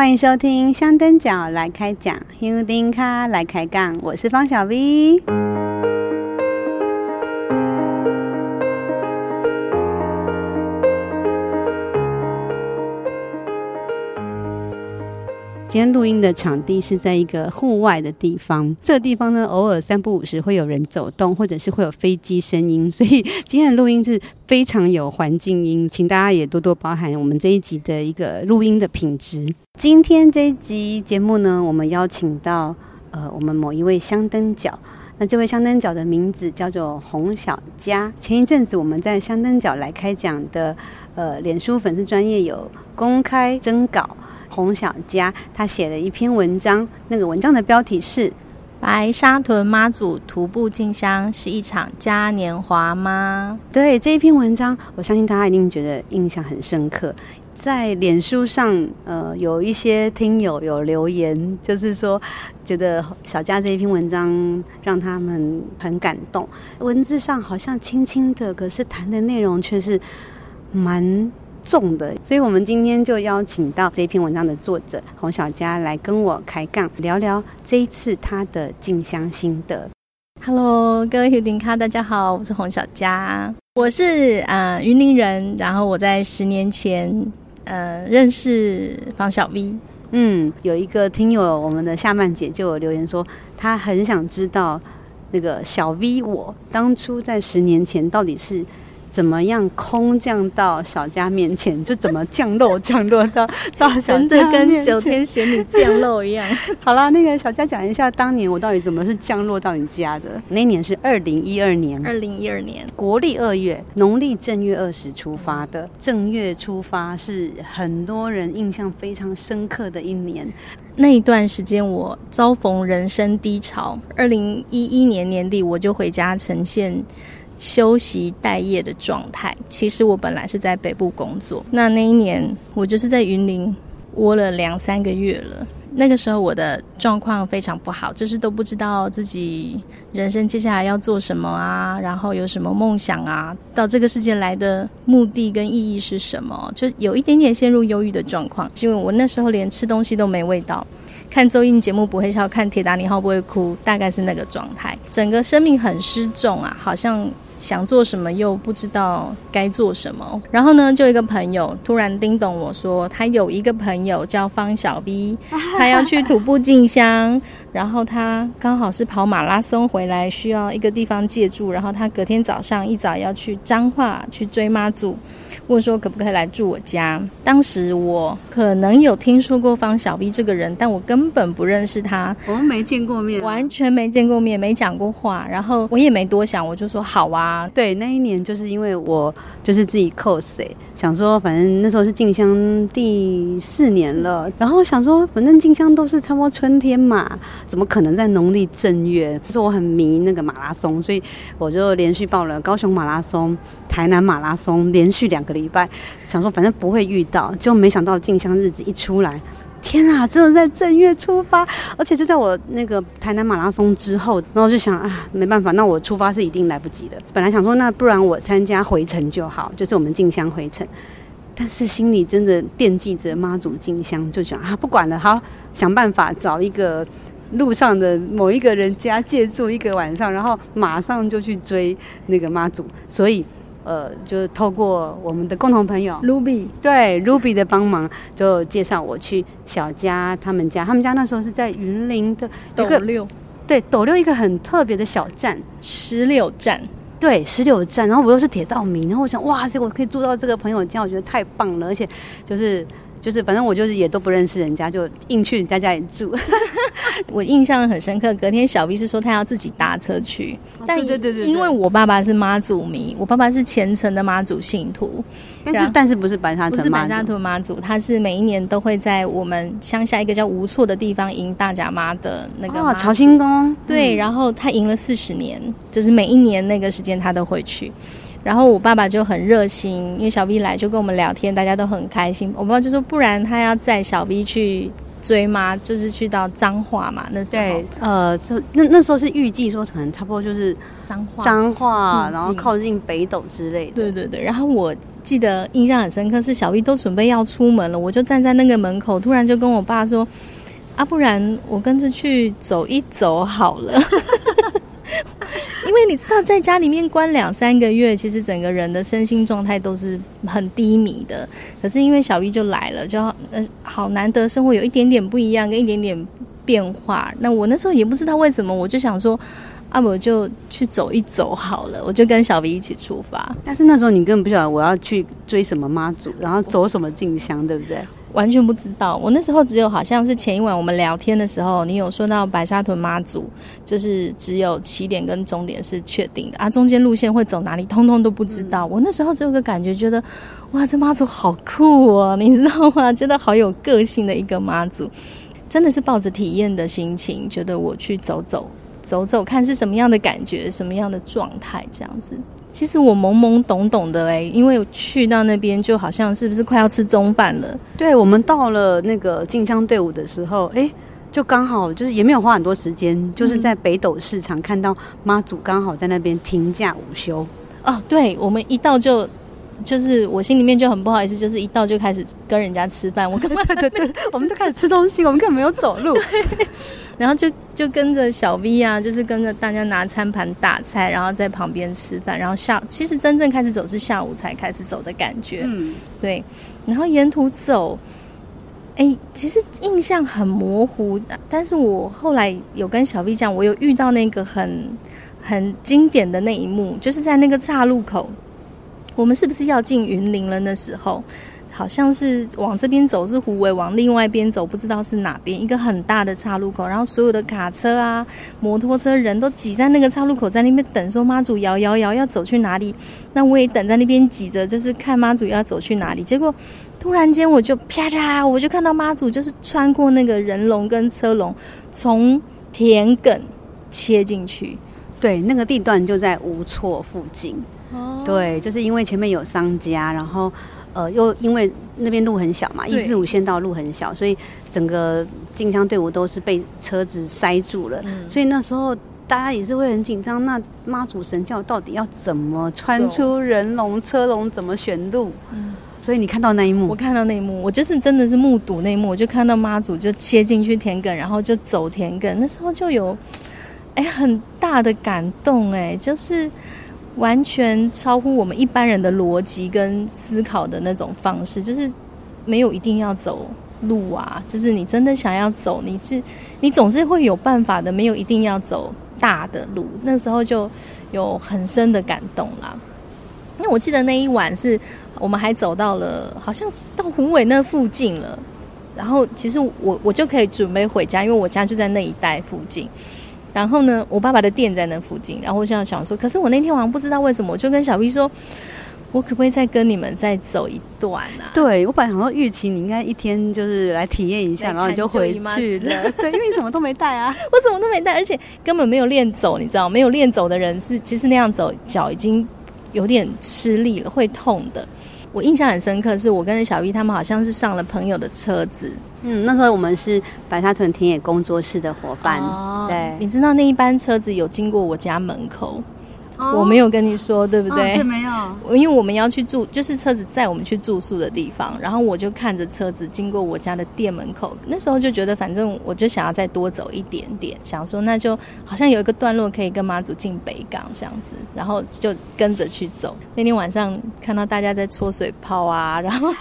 欢迎收听香灯脚来开讲，香灯咖来开杠，我是方小 V。今天录音的场地是在一个户外的地方，这个地方呢，偶尔三不五时会有人走动，或者是会有飞机声音，所以今天的录音是非常有环境音，请大家也多多包涵我们这一集的一个录音的品质。今天这一集节目呢，我们邀请到呃我们某一位香灯角，那这位香灯角的名字叫做洪小佳。前一阵子我们在香灯角来开讲的呃脸书粉丝专业有公开征稿。洪小佳，他写了一篇文章，那个文章的标题是《白沙屯妈祖徒步进香是一场嘉年华吗？》对，这一篇文章，我相信大家一定觉得印象很深刻。在脸书上，呃，有一些听友有留言，就是说觉得小佳这一篇文章让他们很感动。文字上好像轻轻的，可是谈的内容却是蛮。重的，所以我们今天就邀请到这篇文章的作者洪小佳来跟我开杠，聊聊这一次他的进香心得。Hello，各位 Houding 卡，大家好，我是洪小佳，我是呃云林人，然后我在十年前呃认识方小 V。嗯，有一个听友，我们的夏曼姐就有留言说，她很想知道那个小 V 我当初在十年前到底是。怎么样空降到小佳面前，就怎么降落降落到到小佳跟九天玄女降落一样。好了，那个小佳讲一下，当年我到底怎么是降落到你家的？那年是二零一二年，二零一二年国历二月，农历正月二十出发的。正月出发是很多人印象非常深刻的一年。那一段时间我遭逢人生低潮，二零一一年年底我就回家呈现。休息待业的状态。其实我本来是在北部工作，那那一年我就是在云林窝了两三个月了。那个时候我的状况非常不好，就是都不知道自己人生接下来要做什么啊，然后有什么梦想啊，到这个世界来的目的跟意义是什么，就有一点点陷入忧郁的状况。因为我那时候连吃东西都没味道，看综艺节目不会笑，看铁达尼号不会哭，大概是那个状态。整个生命很失重啊，好像。想做什么又不知道该做什么，然后呢，就一个朋友突然叮咚我说，他有一个朋友叫方小 B，他要去徒步进香，然后他刚好是跑马拉松回来，需要一个地方借住，然后他隔天早上一早要去彰化去追妈祖。问说可不可以来住我家？当时我可能有听说过方小 V 这个人，但我根本不认识他，我们没见过面，完全没见过面，没讲过话。然后我也没多想，我就说好啊。对，那一年就是因为我就是自己 cos，想说反正那时候是静香第四年了，然后想说反正静香都是差不多春天嘛，怎么可能在农历正月？就是我很迷那个马拉松，所以我就连续报了高雄马拉松、台南马拉松，连续两个礼拜，想说反正不会遇到，就没想到进香日子一出来，天啊，真的在正月出发，而且就在我那个台南马拉松之后，然后就想啊，没办法，那我出发是一定来不及的。本来想说，那不然我参加回程就好，就是我们进香回程，但是心里真的惦记着妈祖进香，就想啊，不管了，好，想办法找一个路上的某一个人家借住一个晚上，然后马上就去追那个妈祖，所以。呃，就透过我们的共同朋友 Ruby，对 Ruby 的帮忙，就介绍我去小佳他们家。他们家那时候是在云林的斗六，对，斗六一个很特别的小站，石榴站，对，石榴站。然后我又是铁道迷，然后我想，哇，这我可以住到这个朋友家，我觉得太棒了，而且就是。就是反正我就是也都不认识人家，就硬去人家家里住。我印象很深刻，隔天小 V 是说他要自己搭车去，但对对对对，因为我爸爸是妈祖迷，我爸爸是虔诚的妈祖信徒，但是但是不是白沙屯不是白沙屯妈祖，他是每一年都会在我们乡下一个叫吴厝的地方迎大甲妈的那个哦，朝清宫，对，然后他迎了四十年，就是每一年那个时间他都会去。然后我爸爸就很热心，因为小 V 来就跟我们聊天，大家都很开心。我爸爸就说，不然他要载小 V 去追吗，就是去到彰化嘛。那时候，对呃，就那那时候是预计说，可能差不多就是彰化，彰化，然后靠近北斗之类的。对对对。然后我记得印象很深刻，是小 V 都准备要出门了，我就站在那个门口，突然就跟我爸说：“啊，不然我跟着去走一走好了。”因为你知道，在家里面关两三个月，其实整个人的身心状态都是很低迷的。可是因为小 V 就来了，就呃好难得生活有一点点不一样，跟一点点变化。那我那时候也不知道为什么，我就想说，啊，我就去走一走好了，我就跟小 V 一起出发。但是那时候你根本不晓得我要去追什么妈祖，然后走什么进香，对不对？完全不知道，我那时候只有好像是前一晚我们聊天的时候，你有说到白沙屯妈祖，就是只有起点跟终点是确定的啊，中间路线会走哪里，通通都不知道。我那时候只有个感觉，觉得哇，这妈祖好酷哦，你知道吗？觉得好有个性的一个妈祖，真的是抱着体验的心情，觉得我去走走走走，看是什么样的感觉，什么样的状态，这样子。其实我懵懵懂懂的哎，因为去到那边就好像是不是快要吃中饭了？对，我们到了那个进香队伍的时候，哎，就刚好就是也没有花很多时间，就是在北斗市场看到妈祖刚好在那边停驾午休。哦，对，我们一到就就是我心里面就很不好意思，就是一到就开始跟人家吃饭，我根本 对对对，我们就开始吃东西，我们根本没有走路。然后就就跟着小 V 啊，就是跟着大家拿餐盘打菜，然后在旁边吃饭。然后下其实真正开始走是下午才开始走的感觉，嗯，对。然后沿途走，哎，其实印象很模糊。但是我后来有跟小 V 讲，我有遇到那个很很经典的那一幕，就是在那个岔路口，我们是不是要进云林了？那时候。好像是往这边走是虎尾，往另外一边走不知道是哪边，一个很大的岔路口，然后所有的卡车啊、摩托车人都挤在那个岔路口，在那边等，说妈祖摇摇摇要走去哪里？那我也等在那边挤着，就是看妈祖要走去哪里。结果突然间我就啪嚓，我就看到妈祖就是穿过那个人龙跟车龙，从田埂切进去。对，那个地段就在无错附近。哦，对，就是因为前面有商家，然后。呃，又因为那边路很小嘛，一四五线道路很小，所以整个进香队伍都是被车子塞住了。嗯、所以那时候大家也是会很紧张。那妈祖神教到底要怎么穿出人龙车龙？怎么选路？嗯，所以你看到那一幕，我看到那一幕，我就是真的是目睹那一幕，我就看到妈祖就切进去田埂，然后就走田埂。那时候就有哎很大的感动，哎，就是。完全超乎我们一般人的逻辑跟思考的那种方式，就是没有一定要走路啊，就是你真的想要走，你是你总是会有办法的，没有一定要走大的路。那时候就有很深的感动啦。那我记得那一晚是我们还走到了，好像到虎尾那附近了，然后其实我我就可以准备回家，因为我家就在那一带附近。然后呢，我爸爸的店在那附近。然后我想想说，可是我那天晚上不知道为什么，我就跟小 V 说，我可不可以再跟你们再走一段啊？对，我本来想说，预期你应该一天就是来体验一下，然后你就回去了。对，因为你什么都没带啊，我什么都没带，而且根本没有练走，你知道，没有练走的人是其实那样走脚已经有点吃力了，会痛的。我印象很深刻，是我跟小 V 他们好像是上了朋友的车子。嗯，那时候我们是白沙屯田野工作室的伙伴。哦，对，你知道那一班车子有经过我家门口。我没有跟你说，对不对？对，没有。因为我们要去住，就是车子载我们去住宿的地方，然后我就看着车子经过我家的店门口，那时候就觉得，反正我就想要再多走一点点，想说那就好像有一个段落可以跟妈祖进北港这样子，然后就跟着去走。那天晚上看到大家在搓水泡啊，然后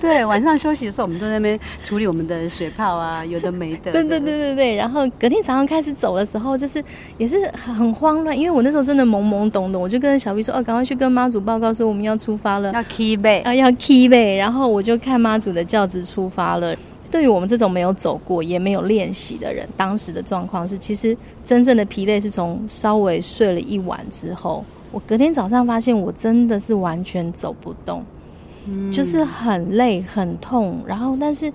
对，晚上休息的时候，我们都在那边处理我们的水泡啊，有的没的。对对对对对。然后隔天早上开始走的时候，就是也是很慌乱，因为我那时候真的。懵懵懂懂，我就跟小 B 说：“哦，赶快去跟妈祖报告说我们要出发了，要 key 背啊，要 key 背。”然后我就看妈祖的轿子出发了。对于我们这种没有走过也没有练习的人，当时的状况是，其实真正的疲累是从稍微睡了一晚之后，我隔天早上发现我真的是完全走不动，嗯，就是很累很痛。然后，但是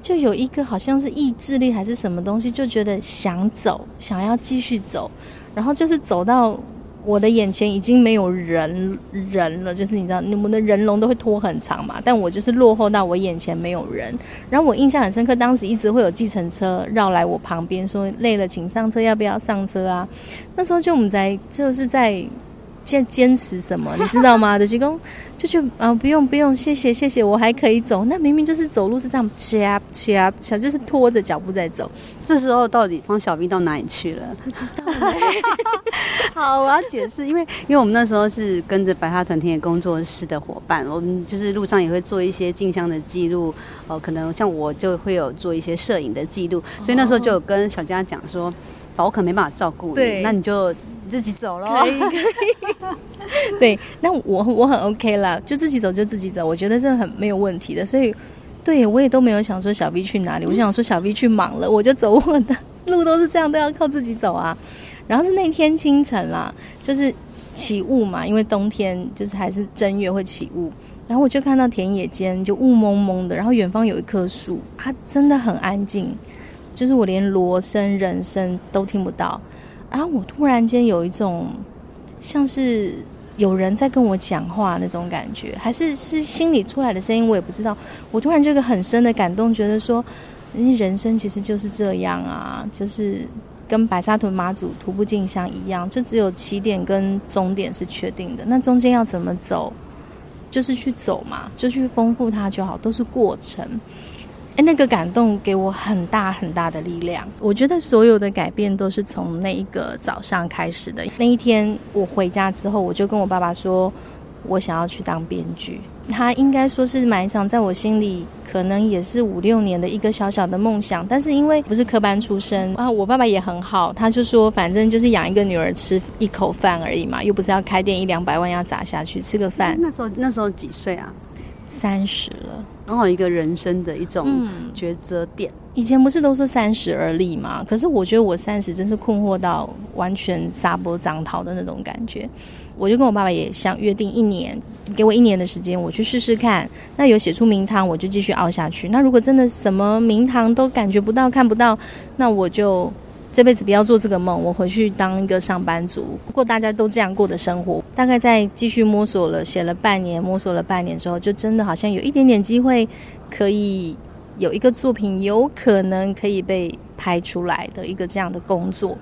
就有一个好像是意志力还是什么东西，就觉得想走，想要继续走，然后就是走到。我的眼前已经没有人人了，就是你知道，你们的人龙都会拖很长嘛，但我就是落后到我眼前没有人。然后我印象很深刻，当时一直会有计程车绕来我旁边说累了请上车，要不要上车啊？那时候就我们在就是在坚坚持什么，你知道吗？的、就、公、是、就觉得啊、呃，不用不用，谢谢谢谢，我还可以走。那明明就是走路是这样，掐掐掐，就是拖着脚步在走。这时候到底方小兵到哪里去了？不知道、欸。好，我要解释，因为因为我们那时候是跟着白沙团田野工作室的伙伴，我们就是路上也会做一些镜像的记录。哦、呃，可能像我就会有做一些摄影的记录，所以那时候就有跟小佳讲说，宝、哦、我可能没办法照顾你，那你就。自己走了，可以可以。对，那我我很 OK 啦，就自己走就自己走，我觉得这很没有问题的。所以，对我也都没有想说小 V 去哪里，我想说小 V 去忙了，我就走我的路，都是这样，都要靠自己走啊。然后是那天清晨啦，就是起雾嘛，因为冬天就是还是正月会起雾，然后我就看到田野间就雾蒙蒙的，然后远方有一棵树，它真的很安静，就是我连锣声、人声都听不到。然后我突然间有一种像是有人在跟我讲话那种感觉，还是是心里出来的声音，我也不知道。我突然就有个很深的感动，觉得说，人生其实就是这样啊，就是跟白沙屯妈祖徒步进香一样，就只有起点跟终点是确定的，那中间要怎么走，就是去走嘛，就去丰富它就好，都是过程。哎，那个感动给我很大很大的力量。我觉得所有的改变都是从那一个早上开始的。那一天我回家之后，我就跟我爸爸说，我想要去当编剧。他应该说是埋藏在我心里，可能也是五六年的一个小小的梦想。但是因为不是科班出身啊，我爸爸也很好，他就说反正就是养一个女儿吃一口饭而已嘛，又不是要开店一两百万要砸下去吃个饭。那时候那时候几岁啊？三十了。刚好一个人生的一种抉择点。嗯，以前不是都说三十而立吗？可是我觉得我三十真是困惑到完全撒播张逃的那种感觉。我就跟我爸爸也想约定一年，给我一年的时间，我去试试看。那有写出名堂，我就继续熬下去。那如果真的什么名堂都感觉不到、看不到，那我就。这辈子不要做这个梦，我回去当一个上班族。过大家都这样过的生活，大概在继续摸索了，写了半年，摸索了半年之后，就真的好像有一点点机会，可以有一个作品，有可能可以被拍出来的一个这样的工作。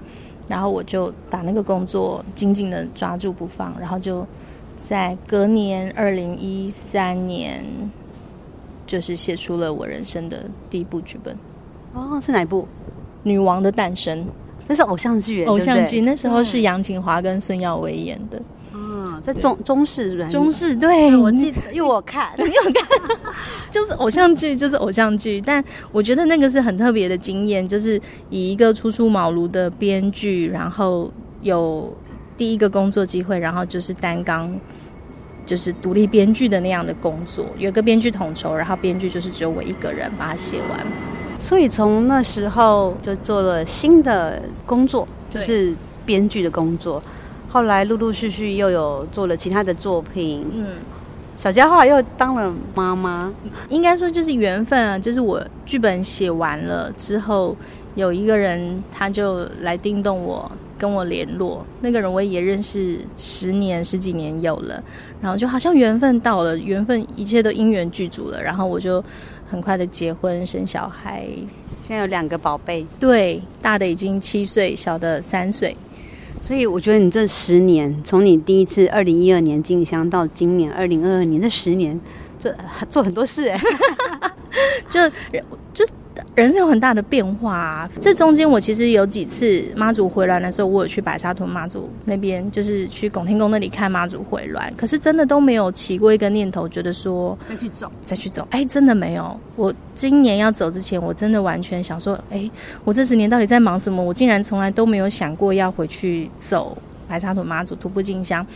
然后我就把那个工作紧紧的抓住不放，然后就在隔年二零一三年，就是写出了我人生的第一部剧本。哦，是哪一部？女王的诞生，那是偶像剧，偶像剧那时候是杨谨华跟孙耀威演的。嗯，在中中视是不是？中式对，我记得，因为我看，因为我看，就是偶像剧，就是偶像剧。但我觉得那个是很特别的经验，就是以一个初出茅庐的编剧，然后有第一个工作机会，然后就是担纲，就是独立编剧的那样的工作，有个编剧统筹，然后编剧就是只有我一个人把它写完。所以从那时候就做了新的工作，就是编剧的工作。后来陆陆续续又有做了其他的作品。嗯，小佳后来又当了妈妈，应该说就是缘分啊。就是我剧本写完了之后，有一个人他就来叮咚我，跟我联络。那个人我也认识十年十几年有了，然后就好像缘分到了，缘分一切都因缘具足了，然后我就。很快的结婚生小孩，现在有两个宝贝，对，大的已经七岁，小的三岁。所以我觉得你这十年，从你第一次二零一二年进香到今年二零二二年，这十年做做很多事 哎，就就。人生有很大的变化啊！这中间我其实有几次妈祖回銮的时候，我有去白沙屯妈祖那边，就是去拱天宫那里看妈祖回銮。可是真的都没有起过一个念头，觉得说再去走，再去走。哎，真的没有。我今年要走之前，我真的完全想说，哎，我这十年到底在忙什么？我竟然从来都没有想过要回去走白沙屯妈祖徒步进香。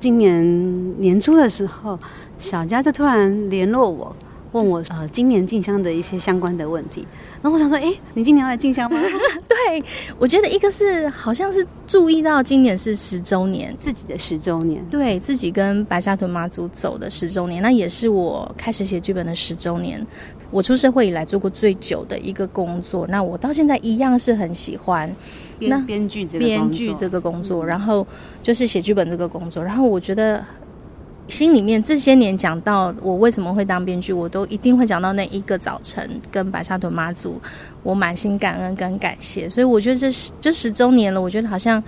今年年初的时候，小佳就突然联络我。问我呃，今年进香的一些相关的问题，然后我想说，哎，你今年要来进香吗？对，我觉得一个是好像是注意到今年是十周年，自己的十周年，对自己跟白沙屯妈祖走的十周年，那也是我开始写剧本的十周年。我出社会以来做过最久的一个工作，那我到现在一样是很喜欢编那编剧这个编剧这个工作，然后就是写剧本这个工作，然后我觉得。心里面这些年讲到我为什么会当编剧，我都一定会讲到那一个早晨跟白沙屯妈祖，我满心感恩跟感谢。所以我觉得这十这十周年了，我觉得好像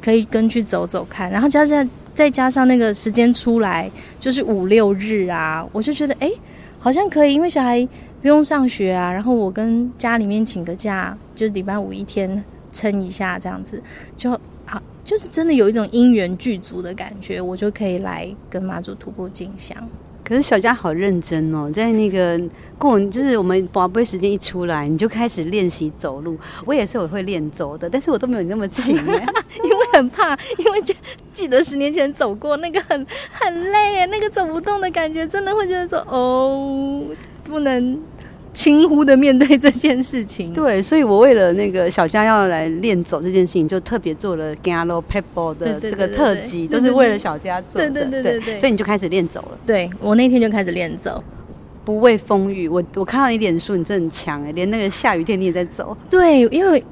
可以跟去走走看。然后加上再加上那个时间出来就是五六日啊，我就觉得哎，好像可以，因为小孩不用上学啊，然后我跟家里面请个假，就是礼拜五一天撑一下这样子，就，就是真的有一种因缘具足的感觉，我就可以来跟妈祖徒步进香。可是小佳好认真哦，在那个过就是我们宝贝时间一出来，你就开始练习走路。我也是我会练走的，但是我都没有你那么勤，因为很怕，因为就记得十年前走过那个很很累，那个走不动的感觉，真的会觉得说哦，不能。轻忽的面对这件事情，对，所以我为了那个小佳要来练走这件事情，就特别做了 Gallo Pebble 的这个特辑，都是为了小佳做的。对对对对对，所以你就开始练走了。对，我那天就开始练走，不畏风雨。我我看到你脸书，你真的很强哎，连那个下雨天你也在走。对，因为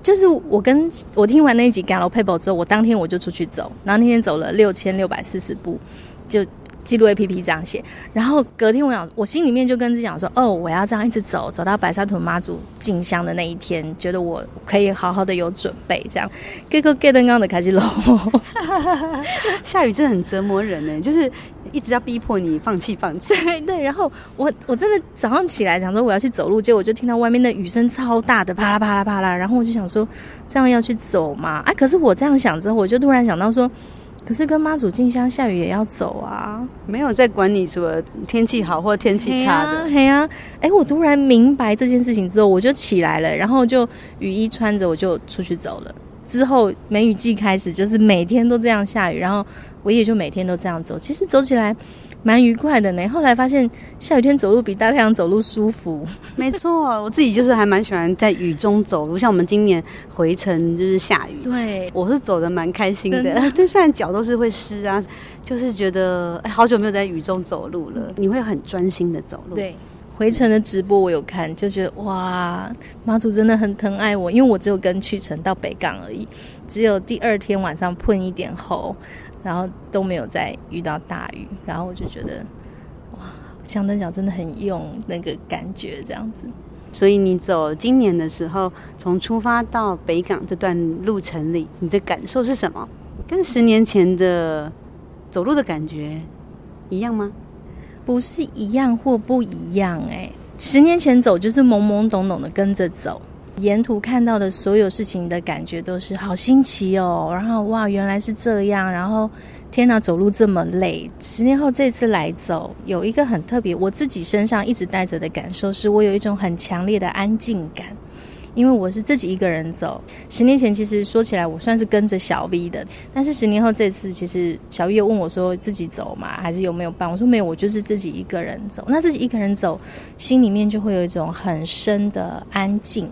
就是我跟我听完那一集 Gallo Pebble 之后，我当天我就出去走，然后那天走了六千六百四十步，就。记录 A P P 这样写，然后隔天我想，我心里面就跟自己讲说，哦，我要这样一直走，走到白沙屯妈祖进香的那一天，觉得我可以好好的有准备，这样。结果 get 刚的开始漏，下雨真的很折磨人呢，就是一直要逼迫你放弃，放弃。对，然后我我真的早上起来想说我要去走路，结果我就听到外面的雨声超大的，啪啦啪啦啪啦，然后我就想说，这样要去走吗？哎，可是我这样想之后，我就突然想到说。可是跟妈祖进香下雨也要走啊，没有在管你什么天气好或天气差的。嘿呀，哎、啊欸，我突然明白这件事情之后，我就起来了，然后就雨衣穿着，我就出去走了。之后梅雨季开始，就是每天都这样下雨，然后我也就每天都这样走。其实走起来。蛮愉快的呢。后来发现下雨天走路比大太阳走路舒服。没错，我自己就是还蛮喜欢在雨中走路。像我们今年回程就是下雨，对，我是走的蛮开心的。就算 脚都是会湿啊，就是觉得哎，好久没有在雨中走路了。你会很专心的走路。对，回程的直播我有看，就觉得哇，妈祖真的很疼爱我，因为我只有跟去程到北港而已，只有第二天晚上碰一点后。然后都没有再遇到大雨，然后我就觉得，哇，香灯脚真的很用那个感觉这样子。所以你走今年的时候，从出发到北港这段路程里，你的感受是什么？跟十年前的走路的感觉一样吗？不是一样或不一样哎，十年前走就是懵懵懂懂的跟着走。沿途看到的所有事情的感觉都是好新奇哦，然后哇，原来是这样，然后天哪，走路这么累。十年后这次来走，有一个很特别，我自己身上一直带着的感受，是我有一种很强烈的安静感，因为我是自己一个人走。十年前其实说起来，我算是跟着小 V 的，但是十年后这次，其实小 V 又问我说自己走吗？还是有没有伴？我说没有，我就是自己一个人走。那自己一个人走，心里面就会有一种很深的安静。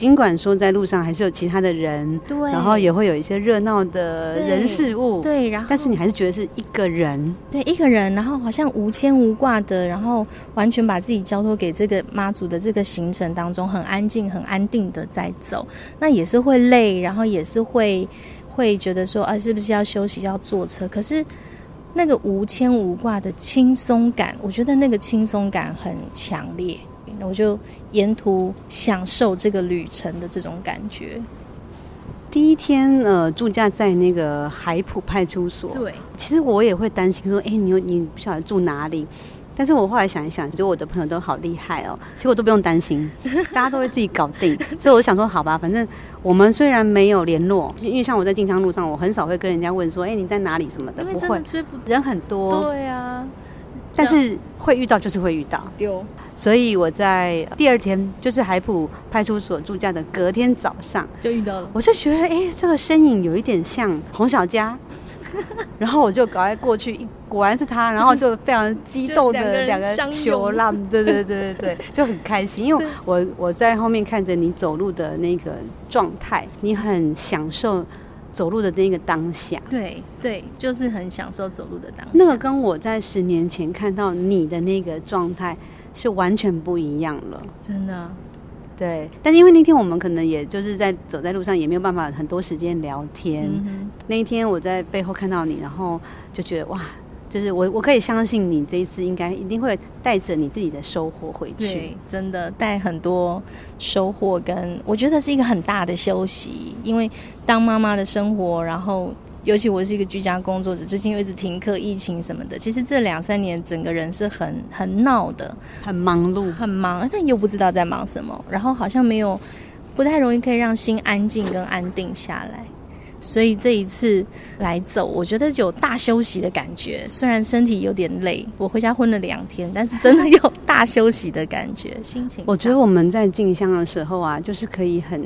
尽管说在路上还是有其他的人，对，然后也会有一些热闹的人事物，对，对，然后但是你还是觉得是一个人，对，一个人，然后好像无牵无挂的，然后完全把自己交托给这个妈祖的这个行程当中，很安静、很安定的在走，那也是会累，然后也是会会觉得说啊，是不是要休息、要坐车？可是那个无牵无挂的轻松感，我觉得那个轻松感很强烈。我就沿途享受这个旅程的这种感觉。第一天，呃，住驾在那个海浦派出所。对，其实我也会担心说，哎，你你不晓得住哪里？但是我后来想一想，觉得我的朋友都好厉害哦，其实我都不用担心，大家都会自己搞定。所以我想说，好吧，反正我们虽然没有联络，因为像我在进香路上，我很少会跟人家问说，哎，你在哪里什么的，不会，人很多。对啊。但是会遇到就是会遇到，丢。所以我在第二天，就是海普派出所住家的隔天早上就遇到了。我就觉得，哎，这个身影有一点像洪小佳，然后我就赶快过去，果然是他，然后就非常激动的 两个球浪，对对对对对，就很开心，因为我我在后面看着你走路的那个状态，你很享受。走路的那个当下，对对，就是很享受走路的当下。那个跟我在十年前看到你的那个状态是完全不一样了，真的。对，但因为那天我们可能也就是在走在路上，也没有办法很多时间聊天。嗯。那一天我在背后看到你，然后就觉得哇。就是我，我可以相信你这一次应该一定会带着你自己的收获回去。对，真的带很多收获，跟我觉得是一个很大的休息。因为当妈妈的生活，然后尤其我是一个居家工作者，最近又一直停课、疫情什么的，其实这两三年整个人是很很闹的，很忙碌，很忙，但又不知道在忙什么，然后好像没有，不太容易可以让心安静跟安定下来。所以这一次来走，我觉得有大休息的感觉。虽然身体有点累，我回家昏了两天，但是真的有大休息的感觉，心情。我觉得我们在进香的时候啊，就是可以很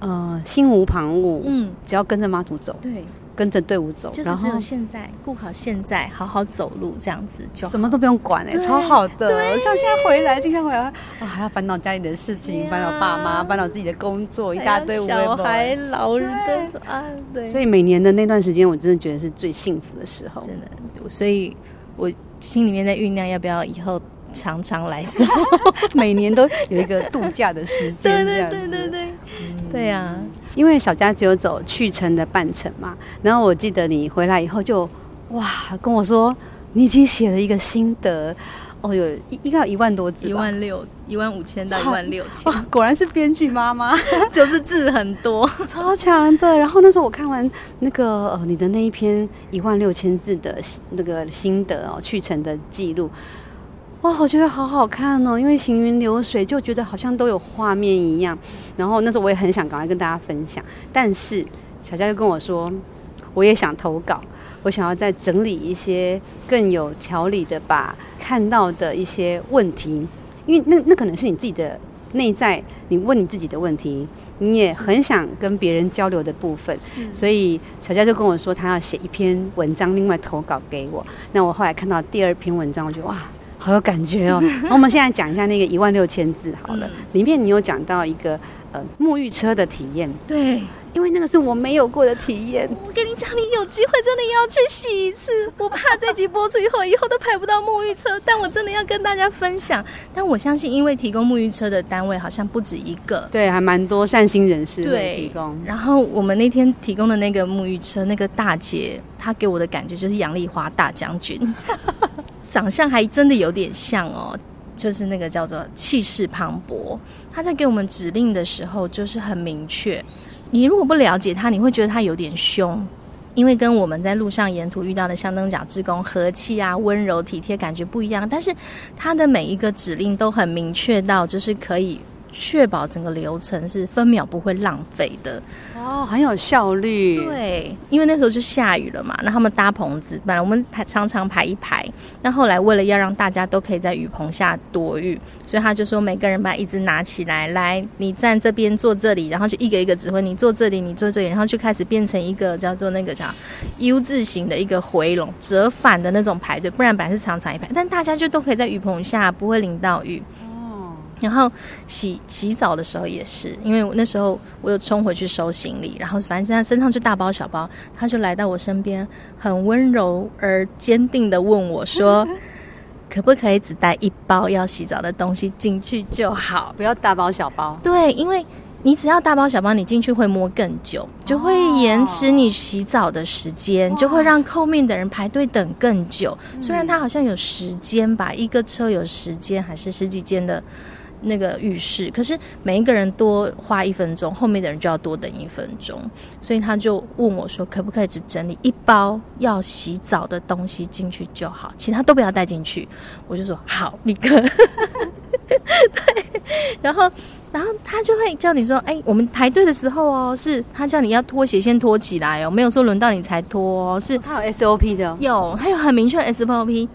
呃心无旁骛，嗯，只要跟着妈祖走，对。跟着队伍走，就是只有现在顾好现在，好好走路，这样子就什么都不用管哎、欸，超好的。像现在回来，经常回来啊，还要烦恼家里的事情，烦恼、啊、爸妈，烦恼自己的工作，一大堆小孩、老人的啊，对。所以每年的那段时间，我真的觉得是最幸福的时候，真的。所以我心里面在酝酿，要不要以后常常来走，每年都有一个度假的时间，对对对对对，嗯、对呀、啊。因为小佳只有走去程的半程嘛，然后我记得你回来以后就哇跟我说，你已经写了一个心得。哦，有应该有一万多字，一万六，一万五千到一万六千，哇，果然是编剧妈妈，就是字很多，超强的。然后那时候我看完那个呃你的那一篇一万六千字的那个心得哦，去程的记录。哇，我觉得好好看哦，因为行云流水，就觉得好像都有画面一样。然后那时候我也很想赶快跟大家分享，但是小佳就跟我说，我也想投稿，我想要再整理一些更有条理的，把看到的一些问题，因为那那可能是你自己的内在，你问你自己的问题，你也很想跟别人交流的部分。所以小佳就跟我说，他要写一篇文章，另外投稿给我。那我后来看到第二篇文章，我觉得哇。好有感觉哦！那我们现在讲一下那个一万六千字好了，嗯、里面你有讲到一个呃沐浴车的体验，对，因为那个是我没有过的体验。我跟你讲，你有机会真的要去洗一次。我怕这集播出以后，以后都排不到沐浴车，但我真的要跟大家分享。但我相信，因为提供沐浴车的单位好像不止一个，对，还蛮多善心人士对提供。然后我们那天提供的那个沐浴车，那个大姐她给我的感觉就是杨丽花大将军。长相还真的有点像哦，就是那个叫做气势磅礴。他在给我们指令的时候，就是很明确。你如果不了解他，你会觉得他有点凶，因为跟我们在路上沿途遇到的香灯脚志工和气啊、温柔体贴感觉不一样。但是他的每一个指令都很明确到，就是可以。确保整个流程是分秒不会浪费的哦，很有效率。对，因为那时候就下雨了嘛，那他们搭棚子，本来我们排常常排一排，那后来为了要让大家都可以在雨棚下躲雨，所以他就说每个人把椅子拿起来，来，你站这边坐这里，然后就一个一个指挥，你坐这里，你坐这里，然后就开始变成一个叫做那个叫 U 字形的一个回笼，折返的那种排队，不然本来是长长一排，但大家就都可以在雨棚下不会淋到雨。然后洗洗澡的时候也是，因为我那时候我又冲回去收行李，然后反正他身上就大包小包，他就来到我身边，很温柔而坚定的问我说：“ 可不可以只带一包要洗澡的东西进去就好，不要大包小包？”对，因为你只要大包小包，你进去会摸更久，就会延迟你洗澡的时间，就会让后面的人排队等更久。虽然他好像有时间吧，一个车有时间，还是十几间的。那个浴室，可是每一个人多花一分钟，后面的人就要多等一分钟，所以他就问我说：“可不可以只整理一包要洗澡的东西进去就好，其他都不要带进去？”我就说：“好，立刻。”对，然后，然后他就会叫你说：“哎，我们排队的时候哦，是他叫你要脱鞋先脱起来哦，没有说轮到你才脱哦，是他有 SOP 的，有，他有很明确的 SOP。”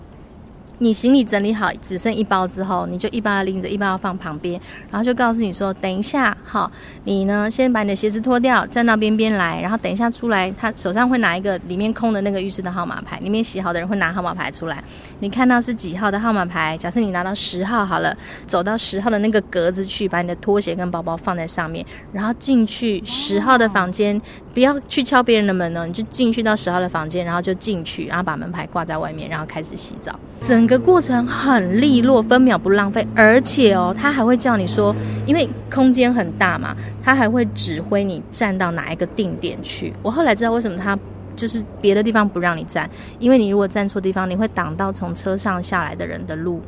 你行李整理好，只剩一包之后，你就一包要拎着，一包要放旁边，然后就告诉你说，等一下，好，你呢先把你的鞋子脱掉，站到边边来，然后等一下出来，他手上会拿一个里面空的那个浴室的号码牌，里面洗好的人会拿号码牌出来，你看到是几号的号码牌，假设你拿到十号好了，走到十号的那个格子去，把你的拖鞋跟包包放在上面，然后进去十号的房间，不要去敲别人的门哦，你就进去到十号的房间，然后就进去，然后把门牌挂在外面，然后开始洗澡。整个过程很利落，分秒不浪费，而且哦，他还会叫你说，因为空间很大嘛，他还会指挥你站到哪一个定点去。我后来知道为什么他就是别的地方不让你站，因为你如果站错地方，你会挡到从车上下来的人的路，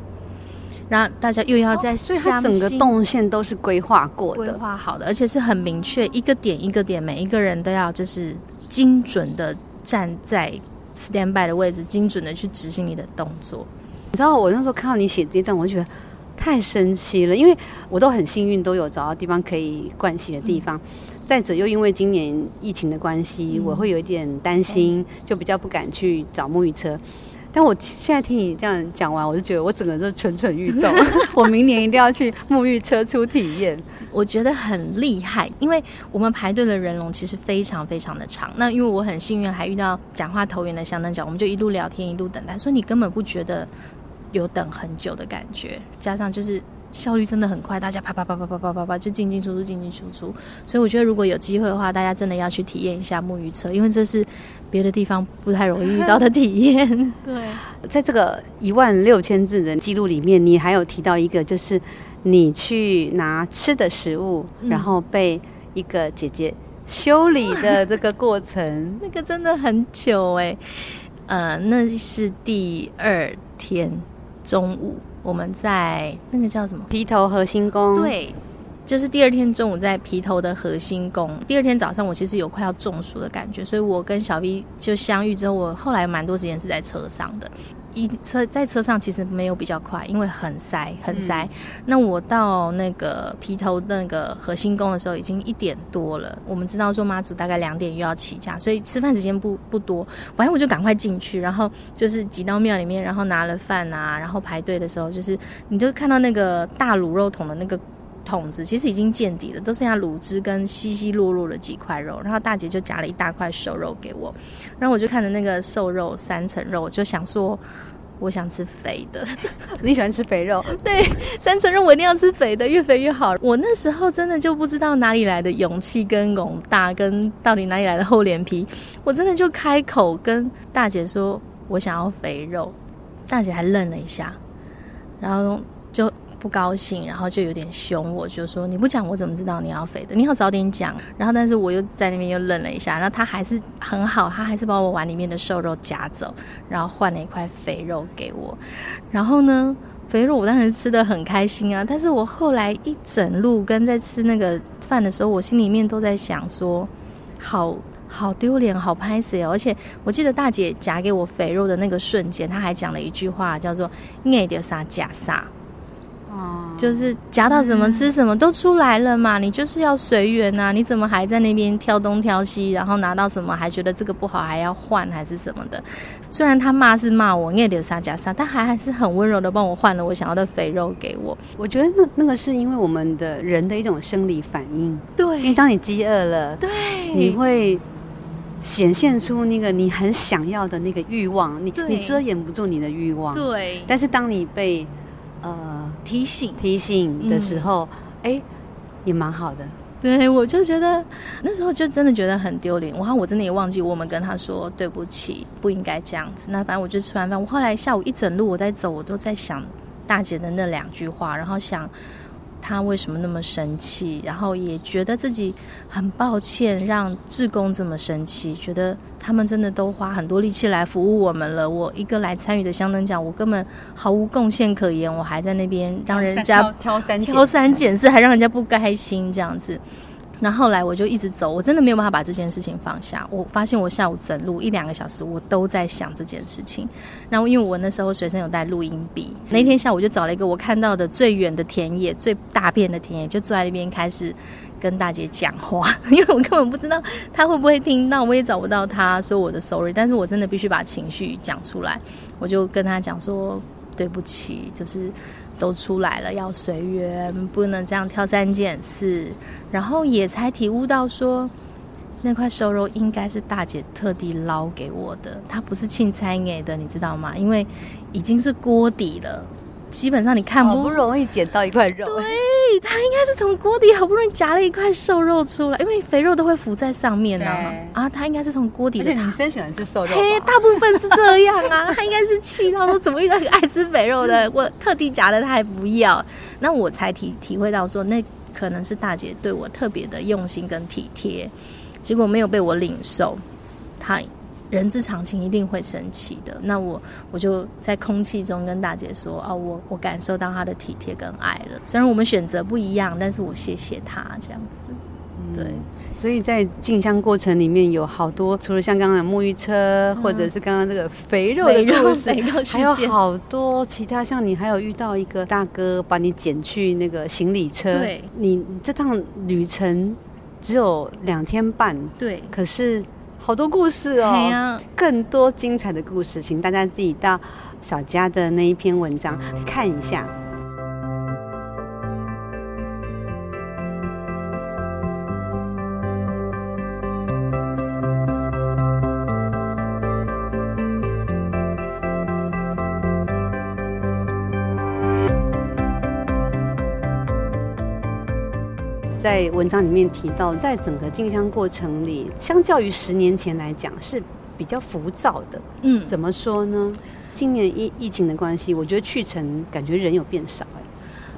然后大家又要在、哦，所以他整个动线都是规划过的，规划好的，而且是很明确，一个点一个点，每一个人都要就是精准的。站在 stand by 的位置，精准的去执行你的动作。你知道我那时候看到你写这段，我就觉得太神奇了，因为我都很幸运，都有找到地方可以灌洗的地方。嗯、再者，又因为今年疫情的关系，嗯、我会有一点担心，就比较不敢去找沐浴车。但我现在听你这样讲完，我就觉得我整个人都蠢蠢欲动。我明年一定要去沐浴车出体验，我觉得很厉害，因为我们排队的人龙其实非常非常的长。那因为我很幸运，还遇到讲话投缘的香灯脚，我们就一路聊天，一路等待，所以你根本不觉得有等很久的感觉。加上就是。效率真的很快，大家啪啪啪啪啪啪啪啪就进进出出进进出出，所以我觉得如果有机会的话，大家真的要去体验一下沐浴车，因为这是别的地方不太容易遇到的体验。对，在这个一万六千字的记录里面，你还有提到一个，就是你去拿吃的食物，嗯、然后被一个姐姐修理的这个过程，那个真的很久哎、欸，呃，那是第二天中午。我们在那个叫什么皮头核心宫？对，就是第二天中午在皮头的核心宫。第二天早上我其实有快要中暑的感觉，所以我跟小 V 就相遇之后，我后来蛮多时间是在车上的。一车在车上其实没有比较快，因为很塞很塞。嗯、那我到那个皮头那个核心宫的时候，已经一点多了。我们知道说妈祖大概两点又要起驾，所以吃饭时间不不多。反正我就赶快进去，然后就是挤到庙里面，然后拿了饭啊，然后排队的时候，就是你就看到那个大卤肉桶的那个桶子，其实已经见底了，都剩下卤汁跟稀稀落落的几块肉。然后大姐就夹了一大块瘦肉给我，然后我就看着那个瘦肉三层肉，我就想说。我想吃肥的，你喜欢吃肥肉？对，三层肉我一定要吃肥的，越肥越好。我那时候真的就不知道哪里来的勇气跟勇大，跟到底哪里来的厚脸皮，我真的就开口跟大姐说，我想要肥肉。大姐还愣了一下，然后就。不高兴，然后就有点凶，我就说，你不讲我怎么知道你要肥的？你要早点讲。然后，但是我又在那边又愣了一下，然后他还是很好，他还是把我碗里面的瘦肉夹走，然后换了一块肥肉给我。然后呢，肥肉我当然吃得很开心啊。但是我后来一整路跟在吃那个饭的时候，我心里面都在想说，好好丢脸，好拍死。而且我记得大姐夹给我肥肉的那个瞬间，她还讲了一句话，叫做“爱丢啥夹啥”。就是夹到什么吃什么都出来了嘛，你就是要随缘呐，你怎么还在那边挑东挑西，然后拿到什么还觉得这个不好还要换还是什么的？虽然他骂是骂我，你也得杀加杀，但还还是很温柔的帮我换了我想要的肥肉给我。我觉得那那个是因为我们的人的一种生理反应，对，因为当你饥饿了，对，你会显现出那个你很想要的那个欲望，你你遮掩不住你的欲望，对。但是当你被呃，提醒提醒的时候，哎、也蛮好的。对，我就觉得那时候就真的觉得很丢脸。然后我真的也忘记我们跟他说对不起，不应该这样子。那反正我就吃完饭，我后来下午一整路我在走，我都在想大姐的那两句话，然后想。他为什么那么生气？然后也觉得自己很抱歉，让志工这么生气。觉得他们真的都花很多力气来服务我们了。我一个来参与的香灯奖，我根本毫无贡献可言。我还在那边让人家挑三挑三拣四，还让人家不开心这样子。那后来我就一直走，我真的没有办法把这件事情放下。我发现我下午整路一两个小时，我都在想这件事情。然后因为我那时候随身有带录音笔，那天下午就找了一个我看到的最远的田野、最大片的田野，就坐在那边开始跟大姐讲话。因为我根本不知道她会不会听到，我也找不到她说我的 sorry，但是我真的必须把情绪讲出来。我就跟她讲说对不起，就是。都出来了，要随缘，不能这样挑三拣四。然后也才体悟到说，那块瘦肉应该是大姐特地捞给我的，它不是庆餐给的，你知道吗？因为已经是锅底了。基本上你看不，好不容易捡到一块肉，对，他应该是从锅底好不容易夹了一块瘦肉出来，因为肥肉都会浮在上面啊。啊，他应该是从锅底的。女生喜欢吃瘦肉，嘿，大部分是这样啊。他应该是气到说，怎么一个爱吃肥肉的，我特地夹的他还不要，那我才体体会到说，那可能是大姐对我特别的用心跟体贴，结果没有被我领受，他。人之常情，一定会生气的。那我我就在空气中跟大姐说：“啊，我我感受到她的体贴跟爱了。虽然我们选择不一样，但是我谢谢她这样子。”对。所以在进香过程里面有好多，除了像刚刚的沐浴车，嗯、或者是刚刚这个肥肉的故事，还有好多其他。像你还有遇到一个大哥把你捡去那个行李车，对，你这趟旅程只有两天半，对，可是好多故事哦，更多精彩的故事，请大家自己到小佳的那一篇文章看一下。在文章里面提到，在整个进香过程里，相较于十年前来讲是比较浮躁的。嗯，怎么说呢？今年疫疫情的关系，我觉得去程感觉人有变少。哎，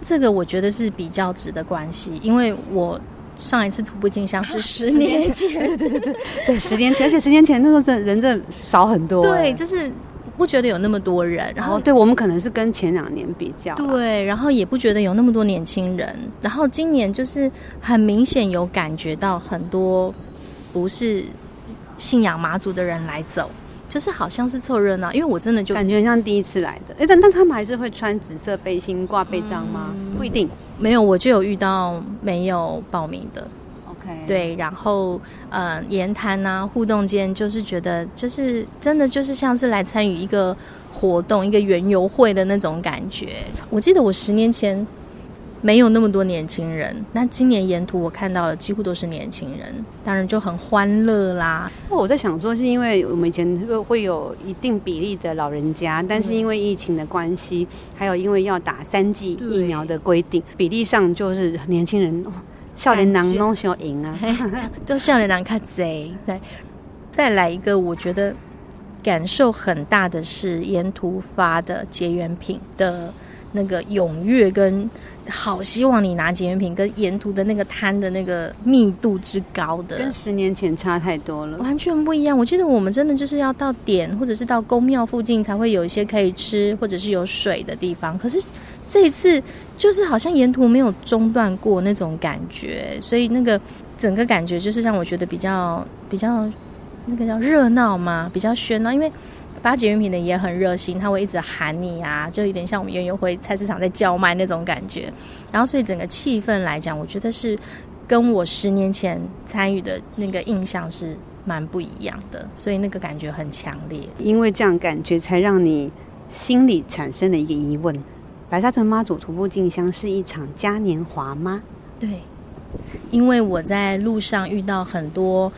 这个我觉得是比较值的关系，因为我上一次徒步进香是 十年前，对对对对对，十年前，而且十年前那时候真人真的少很多。对，就是。不觉得有那么多人，然后对我们可能是跟前两年比较，对，然后也不觉得有那么多年轻人，然后今年就是很明显有感觉到很多不是信仰妈祖的人来走，就是好像是凑热闹，因为我真的就感觉像第一次来的，哎，但但他们还是会穿紫色背心挂背章吗？嗯，不一定，没有，我就有遇到没有报名的。对，然后呃，言谈啊，互动间就是觉得，就是真的就是像是来参与一个活动，一个园游会的那种感觉。我记得我十年前没有那么多年轻人，那今年沿途我看到的几乎都是年轻人，当然就很欢乐啦。我在想说，是因为我们以前会会有一定比例的老人家，但是因为疫情的关系，还有因为要打三剂疫苗的规定，比例上就是年轻人。少年郎拢想赢啊，都少年郎看贼。对，再来一个，我觉得感受很大的是沿途发的结缘品的那个踊跃跟好，希望你拿结缘品，跟沿途的那个摊的那个密度之高的，跟十年前差太多了，完全不一样。我记得我们真的就是要到点，或者是到宫庙附近才会有一些可以吃，或者是有水的地方。可是这一次。就是好像沿途没有中断过那种感觉，所以那个整个感觉就是让我觉得比较比较那个叫热闹嘛，比较喧闹。因为发结缘品的也很热心，他会一直喊你啊，就有点像我们园游会菜市场在叫卖那种感觉。然后所以整个气氛来讲，我觉得是跟我十年前参与的那个印象是蛮不一样的，所以那个感觉很强烈。因为这样感觉，才让你心里产生了一个疑问。白沙屯妈祖徒步进香是一场嘉年华吗？对，因为我在路上遇到很多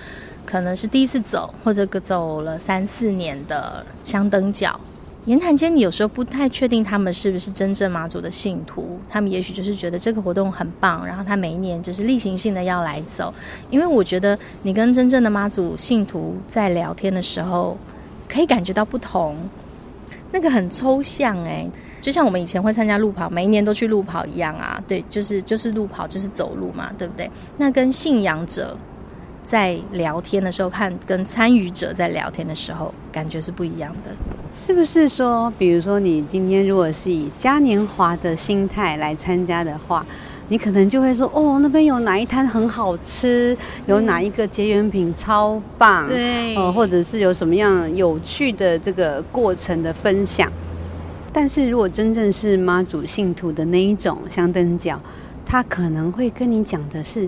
可能是第一次走，或者走了三四年的香灯脚。言谈间，你有时候不太确定他们是不是真正妈祖的信徒，他们也许就是觉得这个活动很棒，然后他每一年就是例行性的要来走。因为我觉得你跟真正的妈祖信徒在聊天的时候，可以感觉到不同，那个很抽象哎、就像我们以前会参加路跑，每一年都去路跑一样啊，对，就是就是路跑，就是走路嘛，对不对？那跟信仰者在聊天的时候，看跟参与者在聊天的时候，感觉是不一样的。是不是说，比如说你今天如果是以嘉年华的心态来参加的话，你可能就会说，哦，那边有哪一摊很好吃，有哪一个结缘品超棒，对，哦，或者是有什么样有趣的这个过程的分享。但是如果真正是妈祖信徒的那一种香灯角，他可能会跟你讲的是，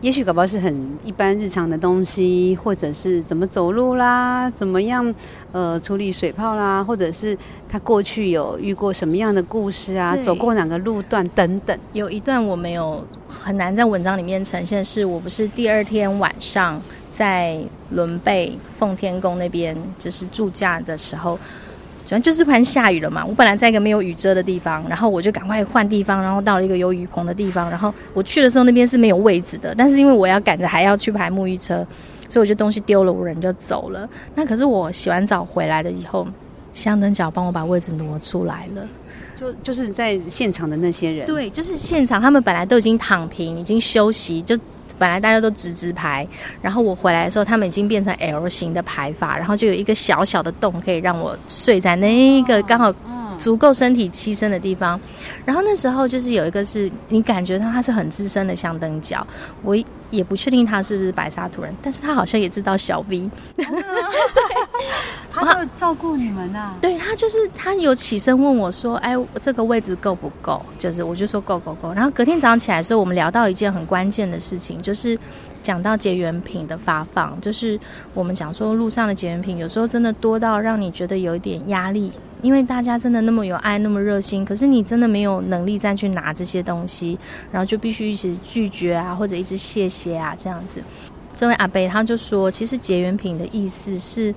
也许搞不好是很一般日常的东西，或者是怎么走路啦，怎么样呃处理水泡啦，或者是他过去有遇过什么样的故事啊，走过哪个路段等等。有一段我没有很难在文章里面呈现，是我不是第二天晚上在伦贝奉天宫那边就是住驾的时候。主要就是突然下雨了嘛，我本来在一个没有雨遮的地方，然后我就赶快换地方，然后到了一个有雨棚的地方，然后我去的时候那边是没有位置的，但是因为我要赶着还要去排沐浴车，所以我就东西丢了，我人就走了。那可是我洗完澡回来了以后，香灯脚帮我把位置挪出来了，就就是在现场的那些人，对，就是现场他们本来都已经躺平，已经休息，就。本来大家都直直排，然后我回来的时候，他们已经变成 L 型的排法，然后就有一个小小的洞可以让我睡在那个刚好足够身体栖身的地方。然后那时候就是有一个是你感觉到他是很资深的香灯脚，我也不确定他是不是白沙土人，但是他好像也知道小 V，他就照顾你们啊。对，他就是他有起身问我说：“哎，这个位置够不够？”就是我就说够够够。然后隔天早上起来的时候，我们聊到一件很关键的事情，就是。讲到结缘品的发放，就是我们讲说路上的结缘品，有时候真的多到让你觉得有一点压力，因为大家真的那么有爱，那么热心，可是你真的没有能力再去拿这些东西，然后就必须一直拒绝啊，或者一直谢谢啊这样子。这位阿伯他就说，其实结缘品的意思是。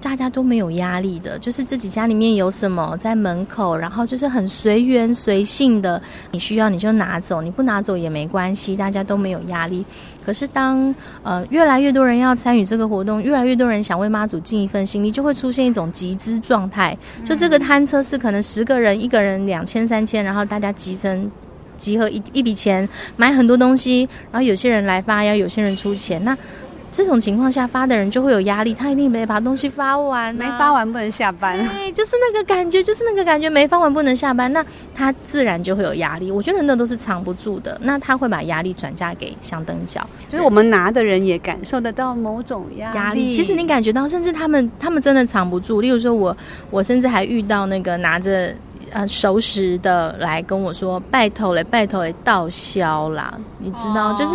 大家都没有压力的，就是自己家里面有什么在门口，然后就是很随缘随性的，你需要你就拿走，你不拿走也没关系，大家都没有压力。可是当呃越来越多人要参与这个活动，越来越多人想为妈祖尽一份心力，就会出现一种集资状态。就这个摊车是可能十个人，一个人两千三千，然后大家集成集合一一笔钱买很多东西，然后有些人来发要有些人出钱，那。这种情况下发的人就会有压力，他一定没把东西发完，啊，没发完不能下班。对，就是那个感觉，就是那个感觉，没发完不能下班，那他自然就会有压力。我觉得那都是藏不住的，那他会把压力转嫁给香灯角，就是我们拿的人也感受得到某种压力。其实你感觉到，甚至他们他们真的藏不住。例如说我我甚至还遇到那个拿着。呃，熟识的来跟我说拜托嘞，拜托了，报销啦，你知道，哦、就是